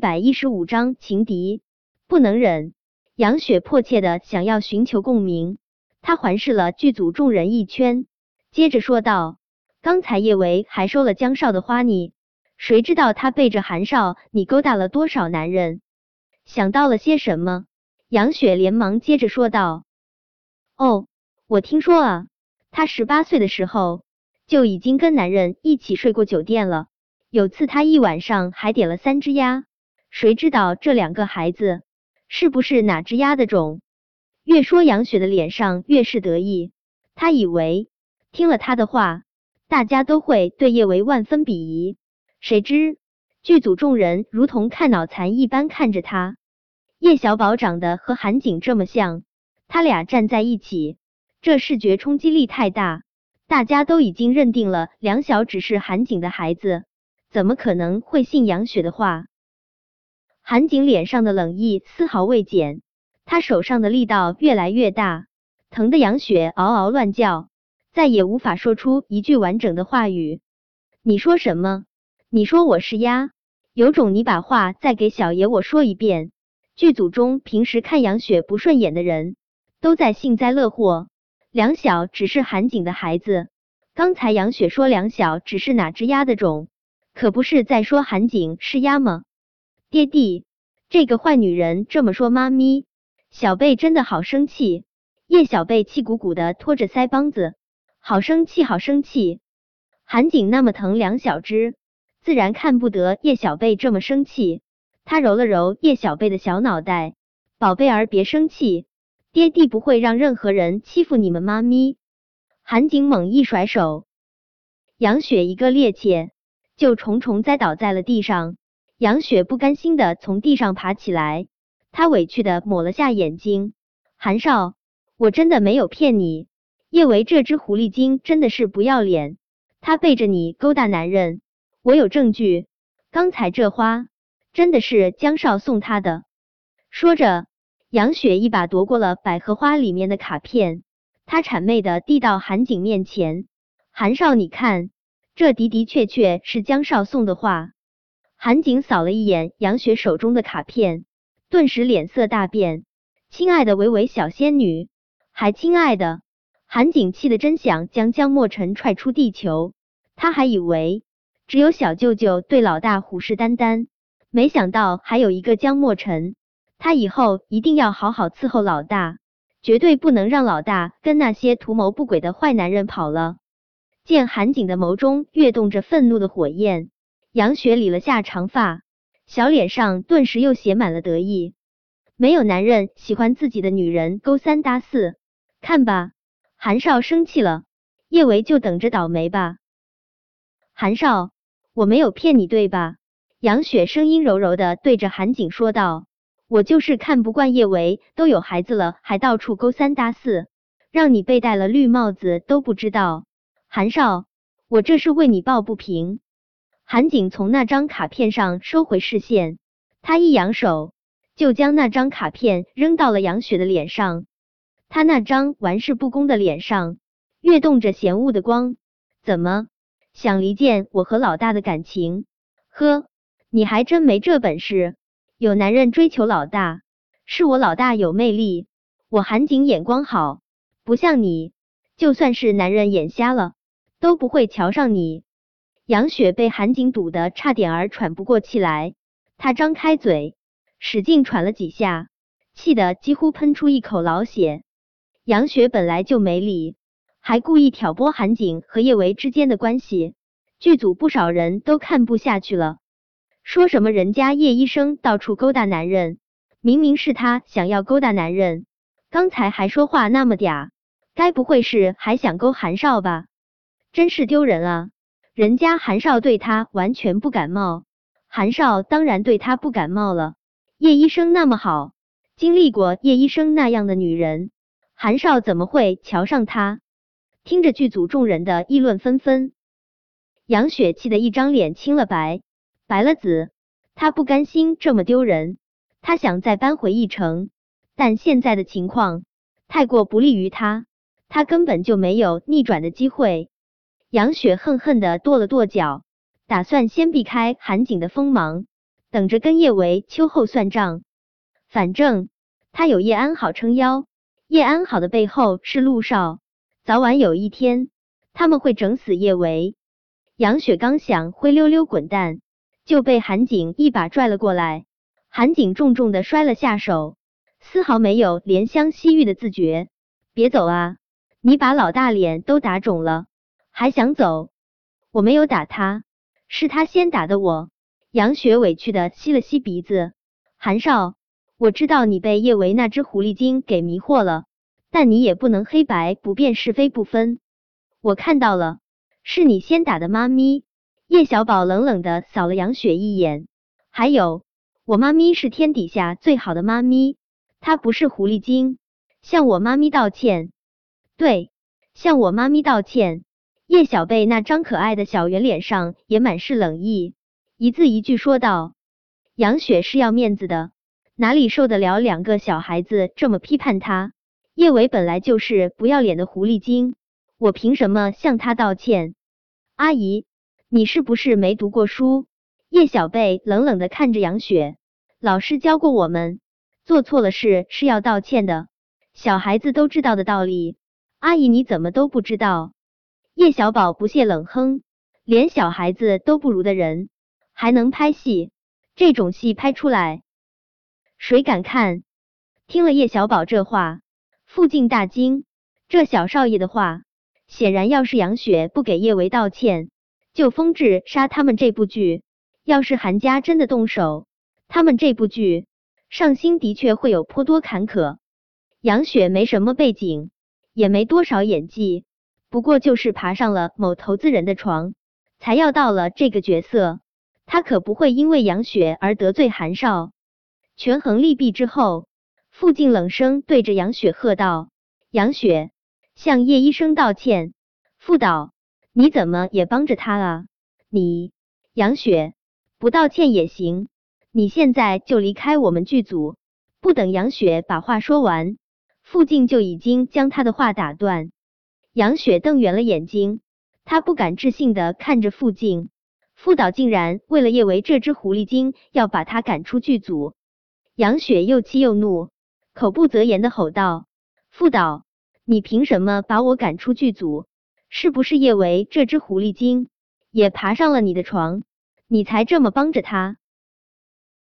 百一十五章情敌不能忍。杨雪迫切的想要寻求共鸣，她环视了剧组众人一圈，接着说道：“刚才叶维还收了江少的花呢，谁知道他背着韩少，你勾搭了多少男人？想到了些什么？”杨雪连忙接着说道：“哦，我听说啊，他十八岁的时候就已经跟男人一起睡过酒店了，有次他一晚上还点了三只鸭，谁知道这两个孩子。”是不是哪只鸭的种？越说杨雪的脸上越是得意。他以为听了他的话，大家都会对叶维万分鄙夷。谁知剧组众人如同看脑残一般看着他。叶小宝长得和韩景这么像，他俩站在一起，这视觉冲击力太大。大家都已经认定了梁晓只是韩景的孩子，怎么可能会信杨雪的话？韩景脸上的冷意丝毫未减，他手上的力道越来越大，疼得杨雪嗷嗷乱叫，再也无法说出一句完整的话语。你说什么？你说我是鸭？有种你把话再给小爷我说一遍。剧组中平时看杨雪不顺眼的人都在幸灾乐祸。梁晓只是韩景的孩子，刚才杨雪说梁晓只是哪只鸭的种，可不是在说韩景是鸭吗？爹地，这个坏女人这么说，妈咪，小贝真的好生气。叶小贝气鼓鼓的拖着腮帮子，好生气，好生气。韩景那么疼梁小芝，自然看不得叶小贝这么生气。他揉了揉叶小贝的小脑袋，宝贝儿别生气，爹地不会让任何人欺负你们妈咪。韩景猛一甩手，杨雪一个趔趄，就重重栽倒在了地上。杨雪不甘心的从地上爬起来，她委屈的抹了下眼睛。韩少，我真的没有骗你，叶维这只狐狸精真的是不要脸，他背着你勾搭男人，我有证据。刚才这花真的是江少送他的。说着，杨雪一把夺过了百合花里面的卡片，她谄媚的递到韩景面前。韩少，你看，这的的确确是江少送的画。韩景扫了一眼杨雪手中的卡片，顿时脸色大变。亲爱的维维小仙女，还亲爱的，韩景气得真想将江莫尘踹出地球。他还以为只有小舅舅对老大虎视眈眈，没想到还有一个江莫尘。他以后一定要好好伺候老大，绝对不能让老大跟那些图谋不轨的坏男人跑了。见韩景的眸中跃动着愤怒的火焰。杨雪理了下长发，小脸上顿时又写满了得意。没有男人喜欢自己的女人勾三搭四，看吧，韩少生气了，叶维就等着倒霉吧。韩少，我没有骗你对吧？杨雪声音柔柔的对着韩景说道：“我就是看不惯叶维都有孩子了，还到处勾三搭四，让你被戴了绿帽子都不知道。韩少，我这是为你抱不平。”韩景从那张卡片上收回视线，他一扬手，就将那张卡片扔到了杨雪的脸上。他那张玩世不恭的脸上跃动着嫌恶的光。怎么想离间我和老大的感情？呵，你还真没这本事！有男人追求老大，是我老大有魅力，我韩景眼光好，不像你，就算是男人眼瞎了，都不会瞧上你。杨雪被韩景堵得差点儿喘不过气来，她张开嘴，使劲喘了几下，气得几乎喷出一口老血。杨雪本来就没理，还故意挑拨韩景和叶维之间的关系，剧组不少人都看不下去了，说什么人家叶医生到处勾搭男人，明明是他想要勾搭男人，刚才还说话那么嗲，该不会是还想勾韩少吧？真是丢人啊！人家韩少对他完全不感冒，韩少当然对他不感冒了。叶医生那么好，经历过叶医生那样的女人，韩少怎么会瞧上他？听着剧组众人的议论纷纷，杨雪气的一张脸青了白，白了紫。她不甘心这么丢人，她想再扳回一城，但现在的情况太过不利于她，她根本就没有逆转的机会。杨雪恨恨的跺了跺脚，打算先避开韩景的锋芒，等着跟叶维秋后算账。反正他有叶安好撑腰，叶安好的背后是陆少，早晚有一天他们会整死叶维。杨雪刚想灰溜溜滚蛋，就被韩景一把拽了过来。韩景重重的摔了下手，丝毫没有怜香惜玉的自觉。别走啊！你把老大脸都打肿了，还想走？我没有打他，是他先打的我。杨雪委屈的吸了吸鼻子。韩少，我知道你被叶维那只狐狸精给迷惑了，但你也不能黑白不辨是非不分。我看到了，是你先打的妈咪。叶小宝冷冷的扫了杨雪一眼，还有。我妈咪是天底下最好的妈咪，她不是狐狸精，向我妈咪道歉。对，向我妈咪道歉。叶小贝那张可爱的小圆脸上也满是冷意，一字一句说道：“杨雪是要面子的，哪里受得了两个小孩子这么批判她？叶伟本来就是不要脸的狐狸精，我凭什么向他道歉？阿姨，你是不是没读过书？”叶小贝冷冷的看着杨雪。老师教过我们，做错了事是要道歉的，小孩子都知道的道理。阿姨你怎么都不知道？叶小宝不屑冷哼，连小孩子都不如的人，还能拍戏？这种戏拍出来，谁敢看？听了叶小宝这话，傅静大惊，这小少爷的话，显然要是杨雪不给叶维道歉，就封制杀他们这部剧。要是韩家真的动手，他们这部剧上星的确会有颇多坎坷。杨雪没什么背景，也没多少演技，不过就是爬上了某投资人的床，才要到了这个角色。他可不会因为杨雪而得罪韩少。权衡利弊之后，傅静冷声对着杨雪喝道：“杨雪，向叶医生道歉。”傅导，你怎么也帮着他啊？你，杨雪，不道歉也行。你现在就离开我们剧组！不等杨雪把话说完，傅静就已经将他的话打断。杨雪瞪圆了眼睛，她不敢置信的看着傅静，傅导竟然为了叶维这只狐狸精要把他赶出剧组。杨雪又气又怒，口不择言的吼道：“傅导，你凭什么把我赶出剧组？是不是叶维这只狐狸精也爬上了你的床，你才这么帮着他？”